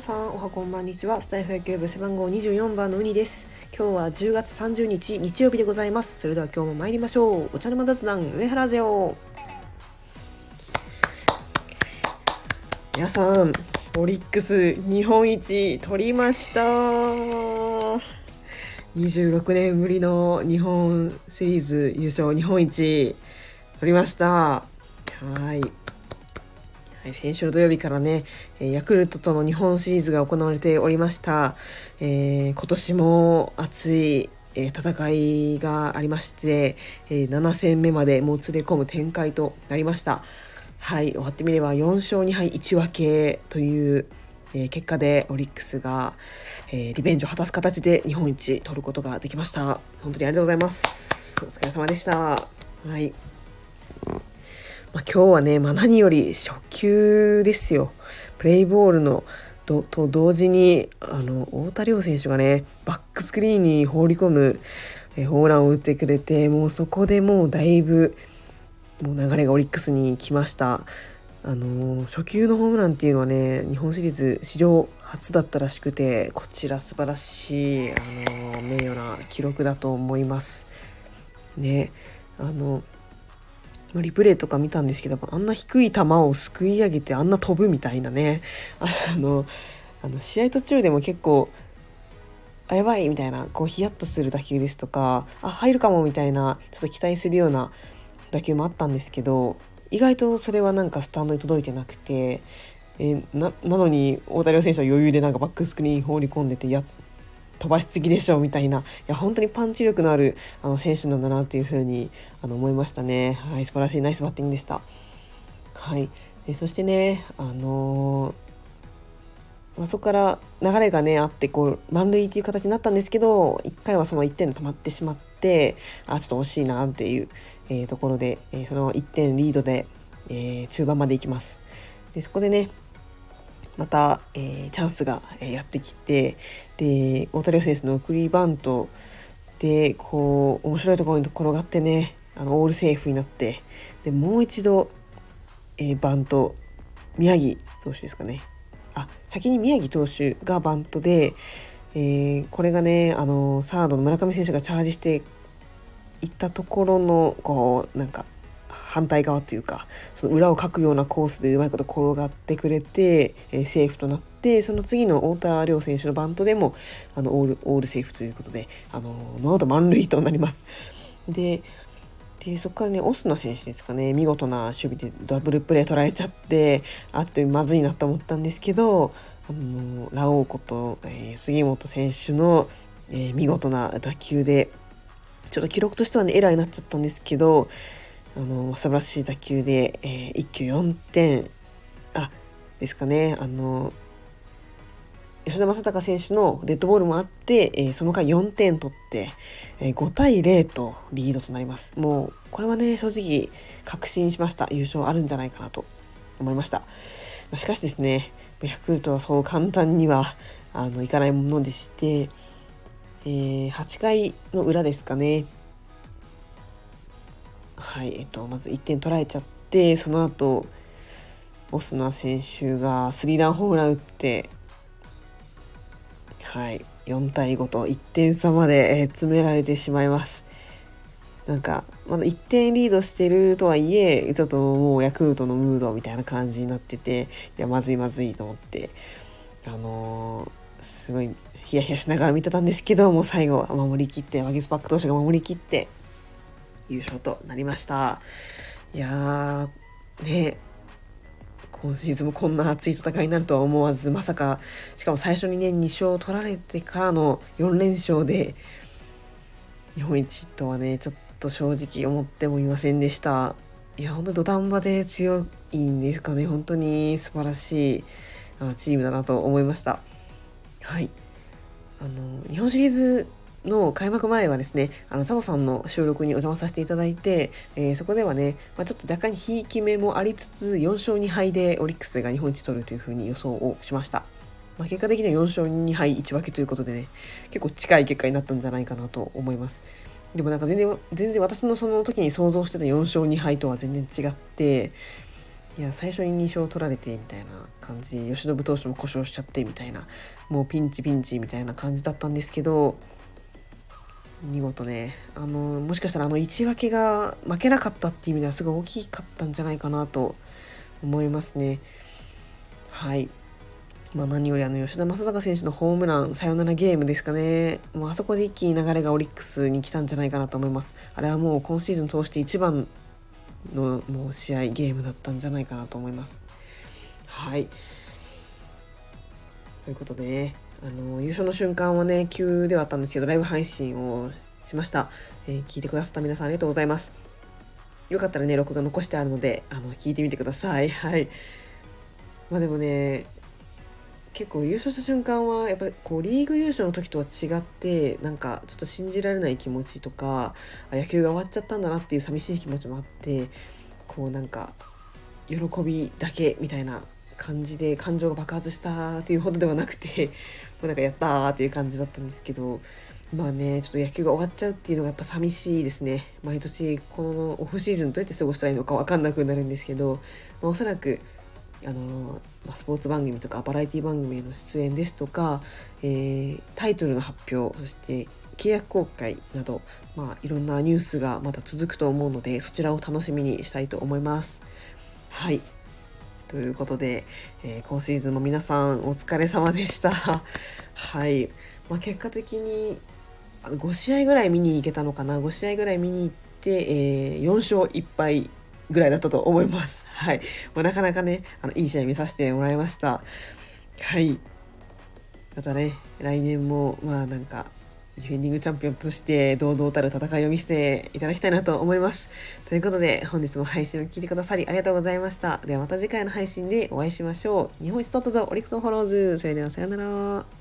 皆さんおはこんばんにちは。スタイフ野球部背番号24番のウニです。今日は10月30日日曜日でございます。それでは今日も参りましょう。お茶の間雑談上原ジオ。皆さんオリックス日本一取りました。26年ぶりの日本シリーズ優勝日本一取りました。はい、先週土曜日からね、ヤクルトとの日本シリーズが行われておりました。えー、今年も熱い、え戦いがありまして、え7戦目までもうつれ込む展開となりました。はい、終わってみれば4勝2敗1分けという、え、結果でオリックスが、え、リベンジを果たす形で日本一取ることができました。本当にありがとうございます。お疲れ様でした。はい。まあ、今日はね、まあ、何より初球ですよ。プレイボールのと同時にあの太田亮選手がねバックスクリーンに放り込むえホームランを打ってくれてもうそこでもうだいぶもう流れがオリックスに来ました。あの初球のホームランっていうのはね日本シリーズ史上初だったらしくてこちら素晴らしいあの名誉な記録だと思います。ねあのリプレイとか見たんですけどあんな低い球をすくい上げてあんな飛ぶみたいなね。あのあの試合途中でも結構あやばいみたいなこうヒヤッとする打球ですとかあ入るかもみたいなちょっと期待するような打球もあったんですけど意外とそれはなんかスタンドに届いてなくてえななのに大谷選手は余裕でなんかバックスクリーン放り込んでてや飛ばしすぎでしょみたいな。いや本当にパンチ力のあるあの選手なんだなっていうふうにあの思いましたね。はい素晴らしいナイスバッティングでした。はい。えそしてねあのー、まあ、そこから流れがねあってこう満塁っていう形になったんですけど1回はその1点で止まってしまってあちょっと惜しいなっていう、えー、ところで、えー、その1点リードで、え中盤まで行きます。でそこでねまた、えー、チャンスがやってきてで大谷選手の送りバントでこう面白いところに転がってねあのオールセーフになってでもう一度、えー、バント宮城投手ですかね。あ先に宮城投手がバントで、えー、これがねあのサードの村上選手がチャージしていったところのこうなんか反対側というかその裏をかくようなコースでうまいこと転がってくれて、えー、セーフとなってその次の太田椋選手のバントでもあのオールオールセーフということであのノーアウト満塁となります。ででそこからねオスナ選手ですかね見事な守備でダブルプレー取られちゃってあっというまずいなと思ったんですけどあのラオウこと、えー、杉本選手の、えー、見事な打球でちょっと記録としてはねエラーになっちゃったんですけどあの素晴らしい打球で、えー、一挙4点。あですかね。あの吉田正尚選手のデッドボールもあって、えー、その回4点取って、えー、5対0とリードとなります。もうこれはね正直確信しました。優勝あるんじゃないかなと思いました。しかしですねヤクルトはそう簡単にはあのいかないものでして、えー、8回の裏ですかね。はい、えっと、まず1点取られちゃってその後オスナ選手がスリーランホームラン打ってはい4対5と1点差まで、え詰められてしまいます。なんかまだ1点リードしてるとはいえちょっともうヤクルトのムードみたいな感じになってていやまずいまずいと思ってあのー、すごいヒヤヒヤしながら見てたんですけどもう最後は守りきってワゲスパック投手が守りきって優勝となりました。いやーね今シーズンもこんな熱い戦いになるとは思わずまさかしかも最初にね2勝取られてからの4連勝で日本一とはねちょっと正直思ってもいませんでした。いや本当に土壇場で強いんですかね本当に。素晴らしいチームだなと思いました。はい。あの日本シリーズの開幕前はですね、あの、サボさんの収録にお邪魔させていただいて、えー、そこではね、まあ、ちょっと若干ひいき目もありつつ、4勝2敗でオリックスが日本一取るというふうに予想をしました。まあ、結果的には4勝2敗1分けということでね、結構近い結果になったんじゃないかなと思います。でもなんか全然、全然私のその時に想像してた4勝2敗とは全然違って、いや最初に2勝取られてみたいな感じで吉信投手も故障しちゃってみたいなもうピンチピンチみたいな感じだったんですけど見事ね。あのもしかしたらあの1分けが負けなかったっていう意味ではすごい大きかったんじゃないかなと思いますね。はい。まあ、何よりあの吉田正尚選手のホームランサヨナラゲームですかね。もうあそこで一気に流れがオリックスに来たんじゃないかなと思います。あれはもう今シーズン通して一番のもう試合ゲームだったんじゃないかなと思います。はい。ということでね。あの優勝の瞬間はね急ではあったんですけどライブ配信をしました、えー、聞いてくださった皆さんありがとうございます。よかったらね録画残してあるのであの聞いてみてください。はい。まあでもね結構優勝した瞬間はやっぱりこうリーグ優勝の時とは違ってなんかちょっと信じられない気持ちとか野球が終わっちゃったんだなっていう寂しい気持ちもあってこうなんか喜びだけみたいな感じで感情が爆発したっていうほどではなくて もうなんかやったーっていう感じだったんですけどまあねちょっと野球が終わっちゃうっていうのがやっぱ寂しいですね毎年このオフシーズンどうやって過ごしたらいいのか分かんなくなるんですけど、まあ、おそらくあのスポーツ番組とかバラエティ番組への出演ですとか、えー、タイトルの発表そして契約公開など、まあ、いろんなニュースがまだ続くと思うのでそちらを楽しみにしたいと思います。はいということで、えー、今シーズンも皆さんお疲れ様でした。はい、まあ、結果的に5試合ぐらい見に行けたのかな5試合ぐらい見に行って、えー、4勝1敗ぐらいだったと思います。はい。まあ、なかなかね、あの、いい試合見させてもらいました。はい。またね、来年も、まあなんか、ディフェンディングチャンピオンとして堂々たる戦いを見せていただきたいなと思います。ということで、本日も配信を聞いてくださりありがとうございました。ではまた次回の配信でお会いしましょう。日本一取ったぞ、オリックスフォローズ。それではさようなら。